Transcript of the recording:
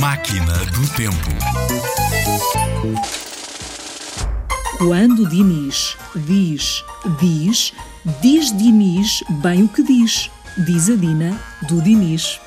Máquina do Tempo. Quando Diniz diz diz, diz Diniz bem o que diz. Diz a Dina do Diniz.